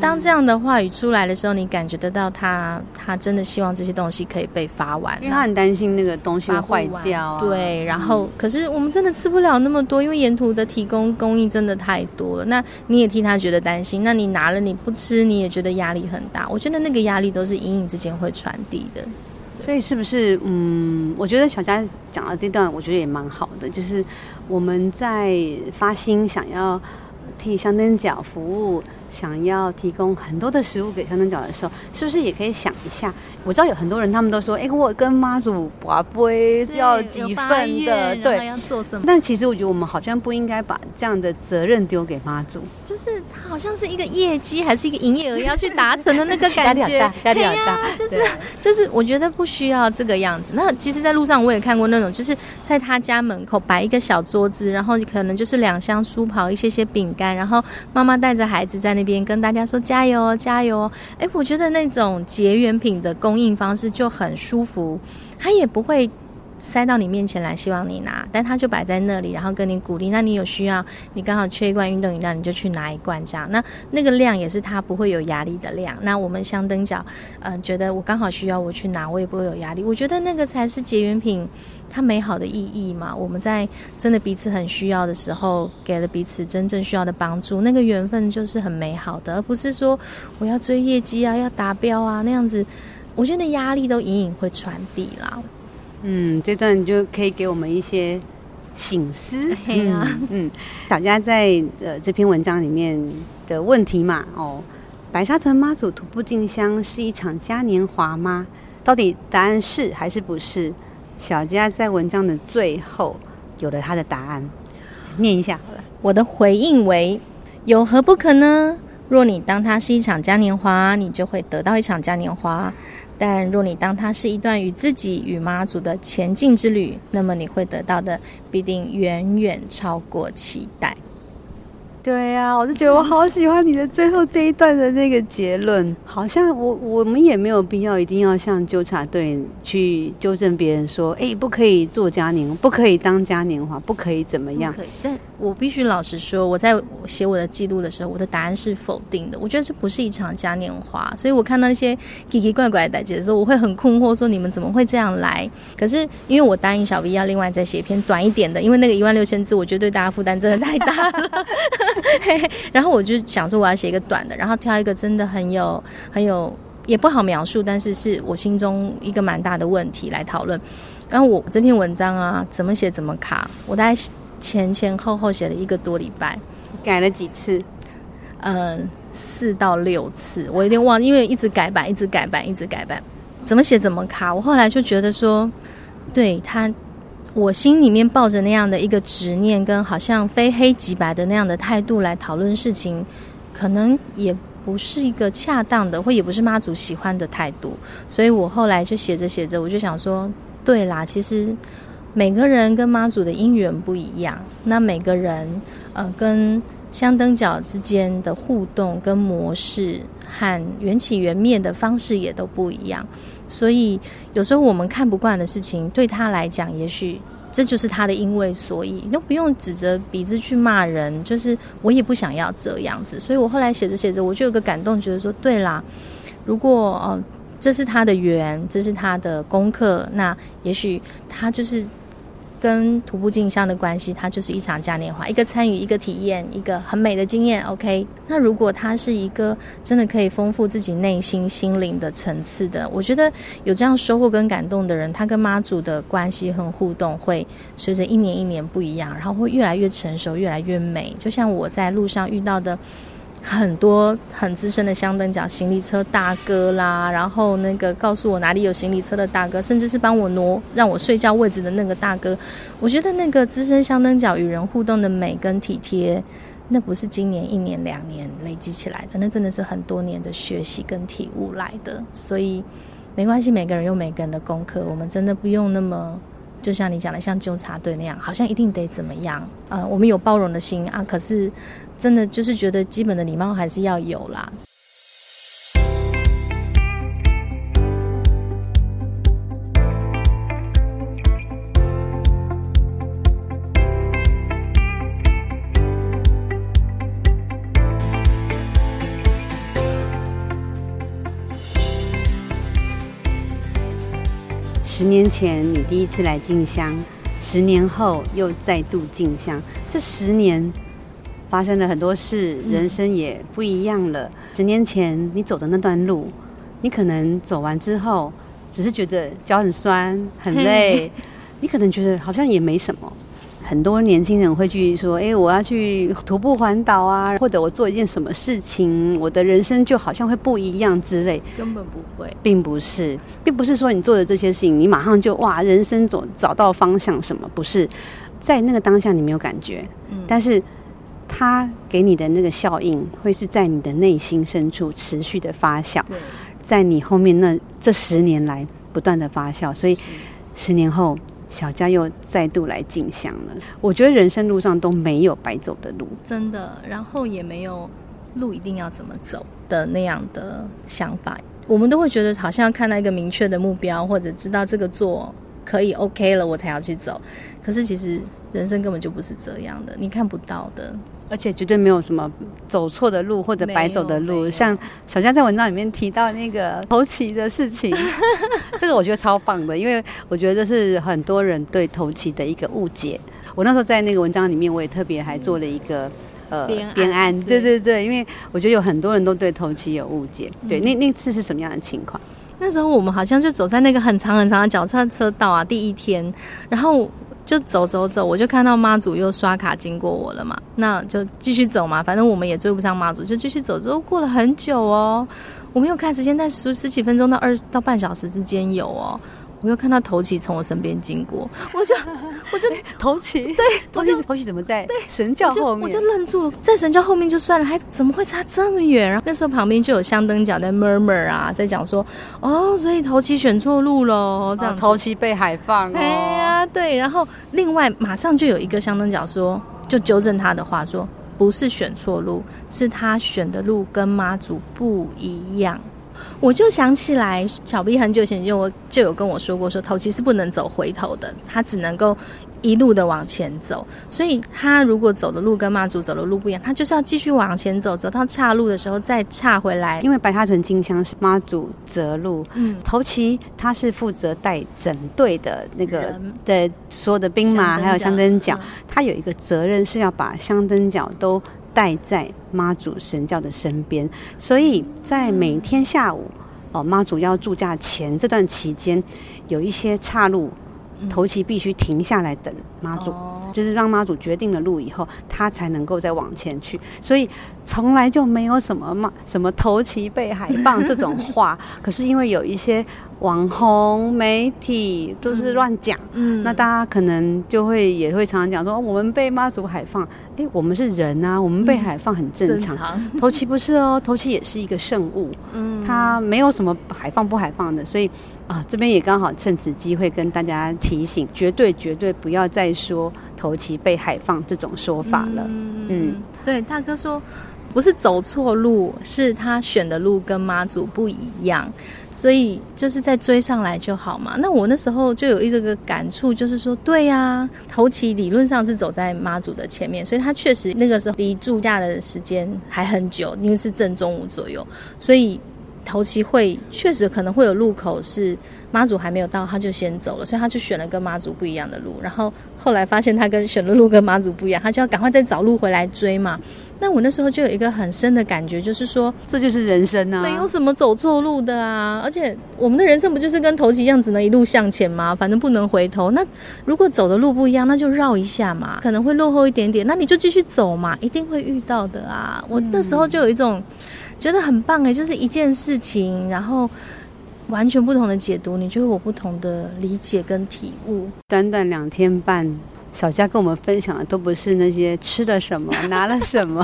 当这样的话语出来的时候，你感觉得到他，他真的希望这些东西可以被发完，因为他很担心那个东西会坏掉、啊。对，然后、嗯、可是我们真的吃不了那么多，因为沿途的提供供应真的太多了。那你也替他觉得担心，那你拿了你不吃，你也觉得压力很大。我觉得那个压力都是隐隐之间会传递的。所以是不是嗯？我觉得小佳讲的这段，我觉得也蛮好的，就是我们在发心想要替香灯角服务。想要提供很多的食物给香灯脚的时候，是不是也可以想一下？我知道有很多人，他们都说：“哎、欸，我跟妈祖拔杯要几份的，对，要做什么？”但其实我觉得我们好像不应该把这样的责任丢给妈祖，就是他好像是一个业绩还是一个营业额要去达成的那个感觉，压力好大，压力好大，就是就是我觉得不需要这个样子。那其实，在路上我也看过那种，就是在他家门口摆一个小桌子，然后可能就是两箱酥跑，一些些饼干，然后妈妈带着孩子在那。那边跟大家说加油加油！哎，我觉得那种结缘品的供应方式就很舒服，它也不会塞到你面前来，希望你拿，但他就摆在那里，然后跟你鼓励。那你有需要，你刚好缺一罐运动饮料，你就去拿一罐这样。那那个量也是他不会有压力的量。那我们香灯脚，嗯、觉得我刚好需要，我去拿，我也不会有压力。我觉得那个才是结缘品它美好的意义嘛。我们在真的彼此很需要的时候，给了彼此真正需要的帮助，那个缘分就是很美好的，而不是说我要追业绩啊，要达标啊那样子。我觉得压力都隐隐会传递啦。嗯，这段就可以给我们一些醒思。嘿啊、嗯，嗯，小佳在呃这篇文章里面的问题嘛，哦，白沙屯妈祖徒步进香是一场嘉年华吗？到底答案是还是不是？小佳在文章的最后有了他的答案，念一下好了。我的回应为：有何不可呢？若你当它是一场嘉年华，你就会得到一场嘉年华。但若你当它是一段与自己与妈祖的前进之旅，那么你会得到的必定远远超过期待。对呀、我就觉得我好喜欢你的最后这一段的那个结论，好像我我们也没有必要一定要像纠察队去纠正别人说，哎，不可以做嘉年，不可以当嘉年华，不可以怎么样？可以，但我必须老实说，我在写我的记录的时候，我的答案是否定的。我觉得这不是一场嘉年华，所以我看到一些奇奇怪怪的代志的时候，我会很困惑，说你们怎么会这样来？可是因为我答应小 V 要另外再写一篇短一点的，因为那个一万六千字，我觉得对大家负担真的太大了。然后我就想说，我要写一个短的，然后挑一个真的很有、很有，也不好描述，但是是我心中一个蛮大的问题来讨论。然后我这篇文章啊，怎么写怎么卡，我大概前前后后写了一个多礼拜，改了几次？嗯，四到六次，我有点忘，因为一直改版，一直改版，一直改版，怎么写怎么卡。我后来就觉得说，对他。我心里面抱着那样的一个执念，跟好像非黑即白的那样的态度来讨论事情，可能也不是一个恰当的，或也不是妈祖喜欢的态度。所以我后来就写着写着，我就想说，对啦，其实每个人跟妈祖的因缘不一样，那每个人呃跟香灯角之间的互动跟模式和缘起缘灭的方式也都不一样，所以有时候我们看不惯的事情，对他来讲，也许这就是他的因为所以，都不用指着鼻子去骂人，就是我也不想要这样子，所以我后来写着写着，我就有个感动，觉得说对啦，如果哦这是他的缘，这是他的功课，那也许他就是。跟徒步进香的关系，它就是一场嘉年华，一个参与，一个体验，一个很美的经验。OK，那如果它是一个真的可以丰富自己内心心灵的层次的，我觉得有这样收获跟感动的人，他跟妈祖的关系和互动会随着一年一年不一样，然后会越来越成熟，越来越美。就像我在路上遇到的。很多很资深的香灯脚行李车大哥啦，然后那个告诉我哪里有行李车的大哥，甚至是帮我挪让我睡觉位置的那个大哥，我觉得那个资深香灯脚与人互动的美跟体贴，那不是今年一年两年累积起来的，那真的是很多年的学习跟体悟来的。所以没关系，每个人有每个人的功课，我们真的不用那么就像你讲的像纠察队那样，好像一定得怎么样？呃，我们有包容的心啊，可是。真的就是觉得基本的礼貌还是要有啦。十年前你第一次来进香，十年后又再度进香，这十年。发生了很多事，人生也不一样了。嗯、十年前你走的那段路，你可能走完之后，只是觉得脚很酸、很累。你可能觉得好像也没什么。很多年轻人会去说：“哎，我要去徒步环岛啊，或者我做一件什么事情，我的人生就好像会不一样之类。”根本不会，并不是，并不是说你做的这些事情，你马上就哇，人生走找到方向什么？不是，在那个当下你没有感觉，嗯、但是。他给你的那个效应，会是在你的内心深处持续的发酵，在你后面那这十年来不断的发酵，所以十年后小佳又再度来进香了。我觉得人生路上都没有白走的路，真的，然后也没有路一定要怎么走的那样的想法。我们都会觉得好像要看到一个明确的目标，或者知道这个做可以 OK 了，我才要去走。可是其实人生根本就不是这样的，你看不到的。而且绝对没有什么走错的路或者白走的路，像小佳在文章里面提到那个头旗的事情，这个我觉得超棒的，因为我觉得这是很多人对头旗的一个误解。我那时候在那个文章里面，我也特别还做了一个呃编案，对对对，因为我觉得有很多人都对头旗有误解。对，那那次是什么样的情况？那时候我们好像就走在那个很长很长的脚踏车道啊，第一天，然后。就走走走，我就看到妈祖又刷卡经过我了嘛，那就继续走嘛，反正我们也追不上妈祖，就继续走。之后过了很久哦，我没有看时间，但十十几分钟到二到半小时之间有哦。我又看到头旗从我身边经过，我就我就 头旗对头旗头旗怎么在神教后面？我就愣住了，在神教后面就算了，还怎么会差这么远？然后那时候旁边就有香灯脚在 murmur 啊，在讲说哦，所以头旗选错路喽，这样头旗被海放哦。哎呀，对，然后另外马上就有一个香灯脚说，就纠正他的话说，不是选错路，是他选的路跟妈祖不一样。我就想起来，小 B 很久前就我就有跟我说过，说头旗是不能走回头的，他只能够一路的往前走。所以他如果走的路跟妈祖走的路不一样，他就是要继续往前走，走到岔路的时候再岔回来。因为白沙屯进香是妈祖择路，嗯，头旗他是负责带整队的那个的所有的兵马还有香灯脚，他有一个责任是要把香灯角都。带在妈祖神教的身边，所以在每天下午，哦，妈祖要住驾前这段期间，有一些岔路，头旗必须停下来等妈祖，就是让妈祖决定了路以后，他才能够再往前去。所以从来就没有什么妈什么头旗被海棒这种话。可是因为有一些网红媒体都是乱讲，嗯，那大家可能就会也会常常讲说，我们被妈祖海放，哎，我们是人啊，我们被海放很正常。头七不是哦，头七也是一个圣物，嗯，它没有什么海放不海放的，所以啊，这边也刚好趁此机会跟大家提醒，绝对绝对不要再说头七被海放这种说法了。嗯，嗯对，大哥说。不是走错路，是他选的路跟妈祖不一样，所以就是再追上来就好嘛。那我那时候就有一这个感触，就是说，对呀、啊，头旗理论上是走在妈祖的前面，所以他确实那个时候离住驾的时间还很久，因为是正中午左右，所以头旗会确实可能会有路口是妈祖还没有到，他就先走了，所以他就选了跟妈祖不一样的路。然后后来发现他跟选的路跟妈祖不一样，他就要赶快再找路回来追嘛。那我那时候就有一个很深的感觉，就是说，这就是人生啊，没有什么走错路的啊。而且我们的人生不就是跟头旗一样，只能一路向前吗？反正不能回头。那如果走的路不一样，那就绕一下嘛，可能会落后一点点，那你就继续走嘛，一定会遇到的啊。我那时候就有一种觉得很棒哎，就是一件事情，然后完全不同的解读，你就会有不同的理解跟体悟。短短两天半。小佳跟我们分享的都不是那些吃了什么、拿了什么，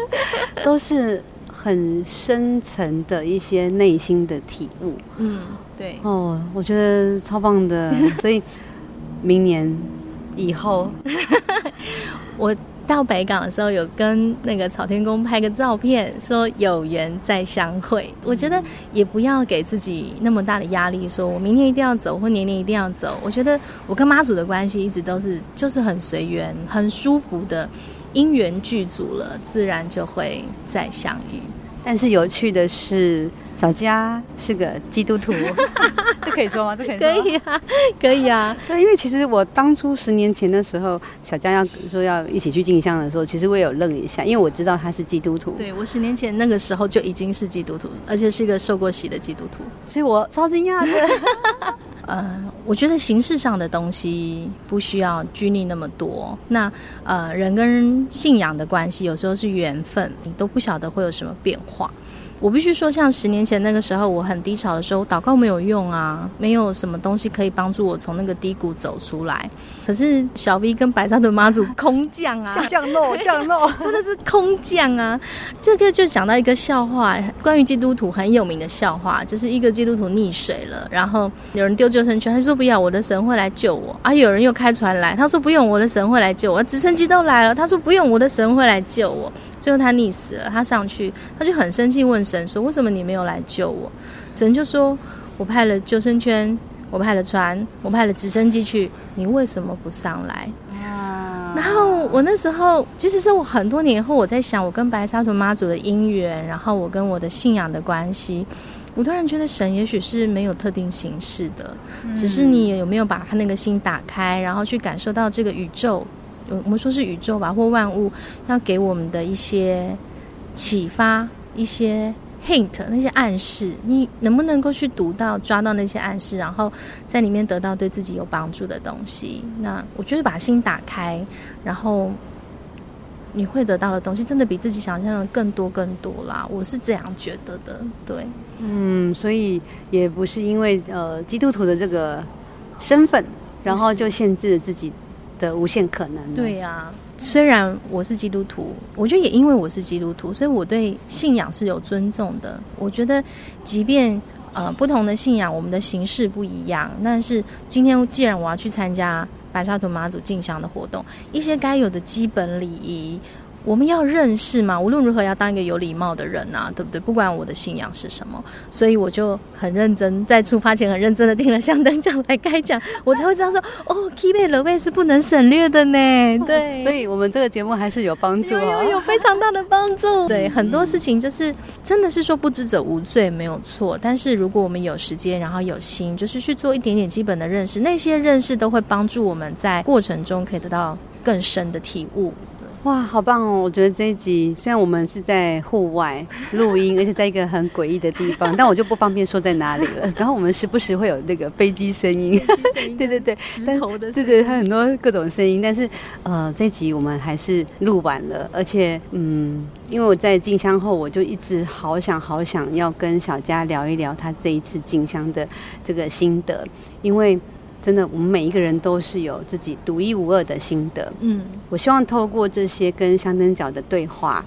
都是很深层的一些内心的体悟。嗯，对。哦，我觉得超棒的。所以明年以后，我。到北港的时候，有跟那个朝天宫拍个照片，说有缘再相会。我觉得也不要给自己那么大的压力，说我明年一定要走，或年年一定要走。我觉得我跟妈祖的关系一直都是就是很随缘、很舒服的，因缘具足了，自然就会再相遇。但是有趣的是。小佳是个基督徒，这可以说吗？这可以说吗？可以啊，可以啊。对，因为其实我当初十年前的时候，小佳要说要一起去进香的时候，其实我也有愣一下，因为我知道他是基督徒。对，我十年前那个时候就已经是基督徒，而且是一个受过洗的基督徒，所以我超惊讶的。呃，我觉得形式上的东西不需要拘泥那么多。那呃，人跟信仰的关系有时候是缘分，你都不晓得会有什么变化。我必须说，像十年前那个时候，我很低潮的时候，祷告没有用啊，没有什么东西可以帮助我从那个低谷走出来。可是小 V 跟白沙屯妈祖空降啊，降落 降落，真的是空降啊！这个就讲到一个笑话，关于基督徒很有名的笑话，就是一个基督徒溺水了，然后有人丢救生圈，他说不要，我的神会来救我啊！有人又开船来，他说不用，我的神会来救我。直升机都来了，他说不用，我的神会来救我。最后他溺死了，他上去，他就很生气，问神说：“为什么你没有来救我？”神就说：“我派了救生圈，我派了船，我派了直升机去，你为什么不上来？”啊！然后我那时候，其实是我很多年后，我在想我跟白沙屯妈祖的姻缘，然后我跟我的信仰的关系，我突然觉得神也许是没有特定形式的，嗯，只是你有没有把他那个心打开，然后去感受到这个宇宙。我们说是宇宙吧，或万物要给我们的一些启发、一些 hint、那些暗示，你能不能够去读到、抓到那些暗示，然后在里面得到对自己有帮助的东西？那我觉得把心打开，然后你会得到的东西，真的比自己想象的更多更多啦。我是这样觉得的，对，嗯，所以也不是因为呃基督徒的这个身份，然后就限制了自己。的无限可能。对呀、啊，虽然我是基督徒，我觉得也因为我是基督徒，所以我对信仰是有尊重的。我觉得，即便呃不同的信仰，我们的形式不一样，但是今天既然我要去参加白沙屯妈祖进香的活动，一些该有的基本礼仪。我们要认识嘛，无论如何要当一个有礼貌的人呐，对不对？不管我的信仰是什么，所以我就很认真，在出发前很认真的听了香灯讲来开讲，我才会知道说，哦，Key 了位是不能省略的呢。对，所以我们这个节目还是有帮助哦，有 非常大的帮助。对，很多事情就是真的是说不知者无罪，没有错。但是如果我们有时间，然后有心，就是去做一点点基本的认识，那些认识都会帮助我们在过程中可以得到更深的体悟。哇，好棒哦！我觉得这一集虽然我们是在户外录音，而且在一个很诡异的地方，但我就不方便说在哪里了。然后我们时不时会有那个飞机声音，对对对，石头的，对对，还有很多各种声音。但是呃，这一集我们还是录完了，而且嗯，因为我在进香后，我就一直好想好想要跟小佳聊一聊他这一次进香的这个心得，因为。真的，我们每一个人都是有自己独一无二的心得。嗯，我希望透过这些跟香灯角的对话，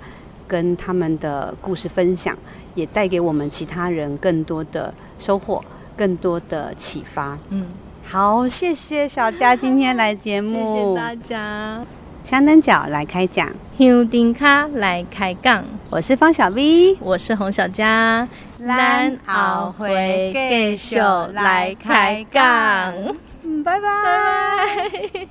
跟他们的故事分享，也带给我们其他人更多的收获，更多的启发。嗯，好，谢谢小佳今天来节目，谢谢大家。香灯脚来开讲，香丁卡来开杠。我是方小 V，我是洪小佳，咱后会继续来开讲。拜拜。拜拜。